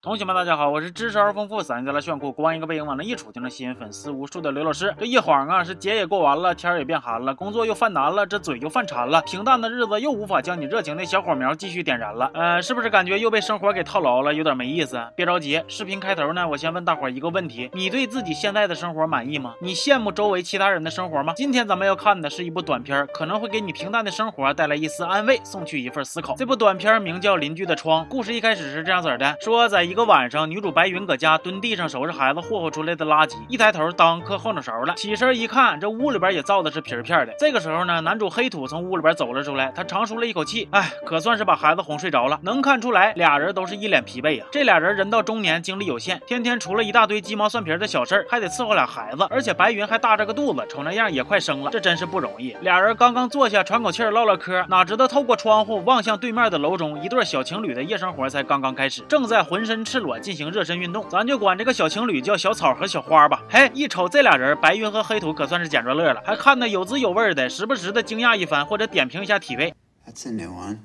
同学们，大家好，我是知识而丰富、嗓音再来炫酷、光一个背影往那一杵就能吸引粉丝无数的刘老师。这一晃啊，是节也过完了，天也变寒了，工作又犯难了，这嘴又犯馋了，平淡的日子又无法将你热情的小火苗继续点燃了。呃，是不是感觉又被生活给套牢了，有点没意思？别着急，视频开头呢，我先问大伙一个问题：你对自己现在的生活满意吗？你羡慕周围其他人的生活吗？今天咱们要看的是一部短片，可能会给你平淡的生活带来一丝安慰，送去一份思考。这部短片名叫《邻居的窗》，故事一开始是这样子的：说在一个个晚上，女主。白云搁家蹲地上收拾孩子霍霍出来的垃圾，一抬头当磕后脑勺了。起身一看，这屋里边也造的是皮片的。这个时候呢，男主黑土从屋里边走了出来，他长舒了一口气，哎，可算是把孩子哄睡着了。能看出来，俩人都是一脸疲惫呀。这俩人人到中年，精力有限，天天除了一大堆鸡毛蒜皮的小事儿，还得伺候俩孩子，而且白云还大着个肚子，瞅那样也快生了，这真是不容易。俩人刚刚坐下喘口气唠唠嗑，哪知道透过窗户望向对面的楼中，一对小情侣的夜生活才刚刚开始，正在浑身赤裸进行热。身运动，咱就管这个小情侣叫小草和小花吧。嘿，一瞅这俩人，白云和黑土可算是捡着乐了，还看得有滋有味的，时不时的惊讶一番，或者点评一下体位。That's a new one.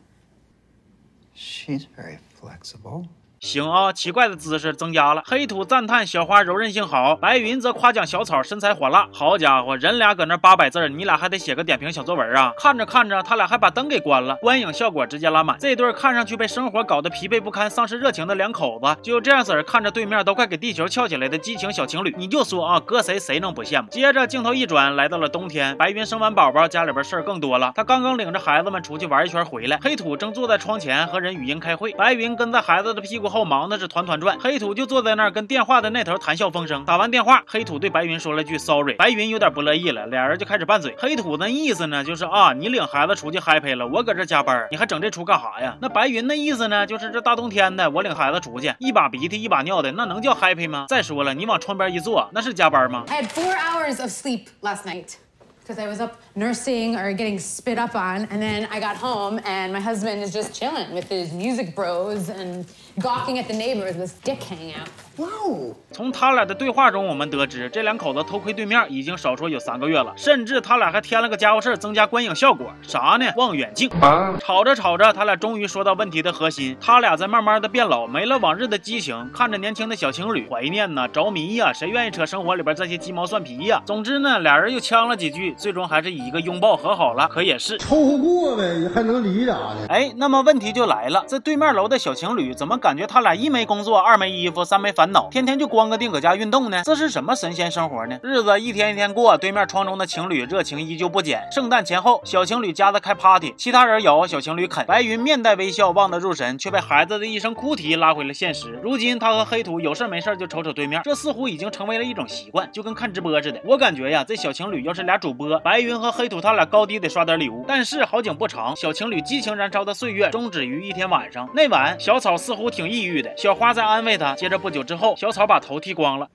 She's very flexible. 行啊，奇怪的姿势增加了。黑土赞叹小花柔韧性好，白云则夸奖小草身材火辣。好家伙，人俩搁那八百字，你俩还得写个点评小作文啊？看着看着，他俩还把灯给关了，观影效果直接拉满。这对看上去被生活搞得疲惫不堪、丧失热情的两口子，就这样子看着对面都快给地球翘起来的激情小情侣，你就说啊，搁谁谁能不羡慕？接着镜头一转，来到了冬天，白云生完宝宝，家里边事儿更多了。他刚刚领着孩子们出去玩一圈回来，黑土正坐在窗前和人语音开会，白云跟在孩子的屁股后忙的是团团。转，黑土就坐在那儿跟电话的那头谈笑风生。打完电话，黑土对白云说了句 sorry，白云有点不乐意了，俩人就开始拌嘴。黑土那意思呢，就是啊，你领孩子出去 happy 了，我搁这加班，你还整这出干啥呀？那白云那意思呢，就是这大冬天的，我领孩子出去，一把鼻涕一把尿的，那能叫 happy 吗？再说了，你往窗边一坐，那是加班吗？I had four hours of sleep last night. Because I was up nursing or getting spit up on. And then I got home and my husband is just chilling with his music bros and gawking at the neighbors with dick hanging out. Wow！从他俩的对话中，我们得知这两口子偷窥对面已经少说有三个月了，甚至他俩还添了个家伙事儿增加观影效果，啥呢？望远镜。吵着吵着，他俩终于说到问题的核心，他俩在慢慢的变老，没了往日的激情，看着年轻的小情侣，怀念呐，着迷呀，谁愿意扯生活里边这些鸡毛蒜皮呀？总之呢，俩人又呛了几句，最终还是以一个拥抱和好了。可也是凑合过呗，还能离咋的？哎，那么问题就来了，这对面楼的小情侣怎么感觉他俩一没工作，二没衣服，三没烦？恼，天天就光个腚搁家运动呢，这是什么神仙生活呢？日子一天一天过，对面窗中的情侣热情依旧不减。圣诞前后，小情侣家的开 party，其他人咬，小情侣啃。白云面带微笑，望得入神，却被孩子的一声哭啼拉回了现实。如今他和黑土有事没事就瞅瞅对面，这似乎已经成为了一种习惯，就跟看直播似的。我感觉呀，这小情侣要是俩主播，白云和黑土他俩高低得刷点礼物。但是好景不长，小情侣激情燃烧的岁月终止于一天晚上。那晚，小草似乎挺抑郁的，小花在安慰他。接着不久之。后，小草把头剃光了。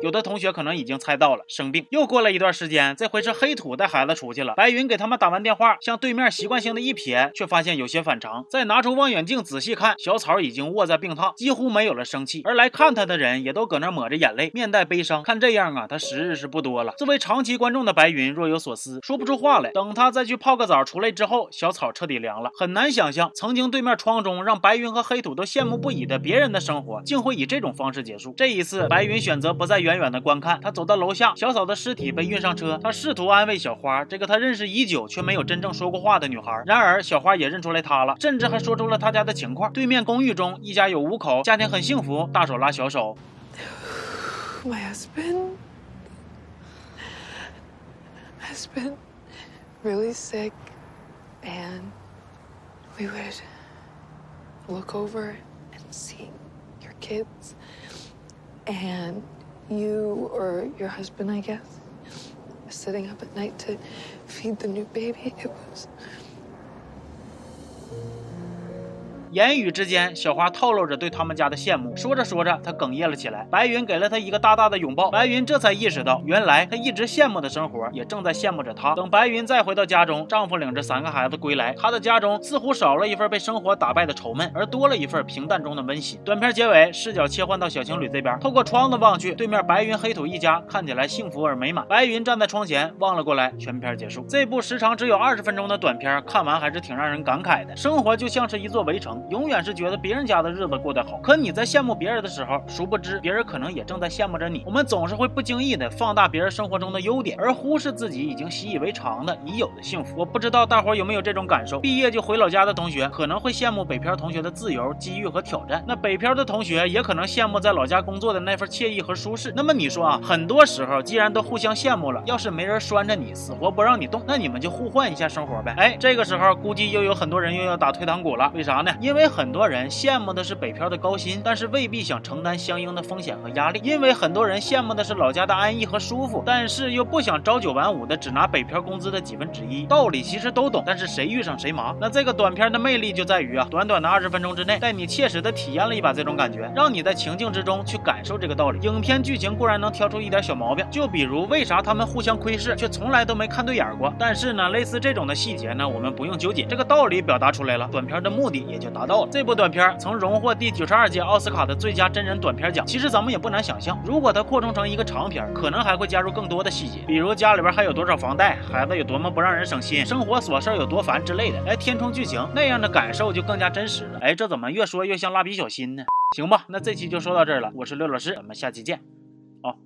有的同学可能已经猜到了，生病。又过了一段时间，这回是黑土带孩子出去了。白云给他们打完电话，向对面习惯性的一瞥，却发现有些反常。再拿出望远镜仔细看，小草已经卧在病榻，几乎没有了生气。而来看他的人也都搁那抹着眼泪，面带悲伤。看这样啊，他时日是不多了。作为长期观众的白云若有所思，说不出话来。等他再去泡个澡出来之后，小草彻底凉了。很难想象，曾经对面窗中让白云和黑土都羡慕不已的别人的生活，竟会以这种方式结束。这一次，白云选择不再远远的观看。他走到楼下，小嫂的尸体被运上车。他试图安慰小花，这个他认识已久却没有真正说过话的女孩。然而，小花也认出来他了，甚至还说出了他家的情况。对面公寓中，一家有五口，家庭很幸福，大手拉小手。My husband has been really sick, and we would look over and see your kids and. You or your husband, I guess, sitting up at night to feed the new baby. It was 言语之间，小花透露着对他们家的羡慕。说着说着，她哽咽了起来。白云给了她一个大大的拥抱，白云这才意识到，原来她一直羡慕的生活，也正在羡慕着她。等白云再回到家中，丈夫领着三个孩子归来，她的家中似乎少了一份被生活打败的愁闷，而多了一份平淡中的温馨。短片结尾，视角切换到小情侣这边，透过窗子望去，对面白云黑土一家看起来幸福而美满。白云站在窗前望了过来，全片结束。这部时长只有二十分钟的短片，看完还是挺让人感慨的。生活就像是一座围城。永远是觉得别人家的日子过得好。可你在羡慕别人的时候，殊不知别人可能也正在羡慕着你。我们总是会不经意的放大别人生活中的优点，而忽视自己已经习以为常的已有的幸福。我不知道大伙有没有这种感受？毕业就回老家的同学可能会羡慕北漂同学的自由、机遇和挑战，那北漂的同学也可能羡慕在老家工作的那份惬意和舒适。那么你说啊，很多时候既然都互相羡慕了，要是没人拴着你，死活不让你动，那你们就互换一下生活呗。哎，这个时候估计又有很多人又要打退堂鼓了。为啥呢？因为很多人羡慕的是北漂的高薪，但是未必想承担相应的风险和压力。因为很多人羡慕的是老家的安逸和舒服，但是又不想朝九晚五的只拿北漂工资的几分之一。道理其实都懂，但是谁遇上谁忙。那这个短片的魅力就在于啊，短短的二十分钟之内，带你切实的体验了一把这种感觉，让你在情境之中去感受这个道理。影片剧情固然能挑出一点小毛病，就比如为啥他们互相窥视，却从来都没看对眼过。但是呢，类似这种的细节呢，我们不用纠结，这个道理表达出来了，短片的目的也就达到了。这部短片曾荣获第九十二届奥斯卡的最佳真人短片奖。其实咱们也不难想象，如果它扩充成一个长片，可能还会加入更多的细节，比如家里边还有多少房贷，孩子有多么不让人省心，生活琐事有多烦之类的，来填充剧情，那样的感受就更加真实了。哎，这怎么越说越像蜡笔小新呢？行吧，那这期就说到这儿了，我是刘老师，咱们下期见，啊。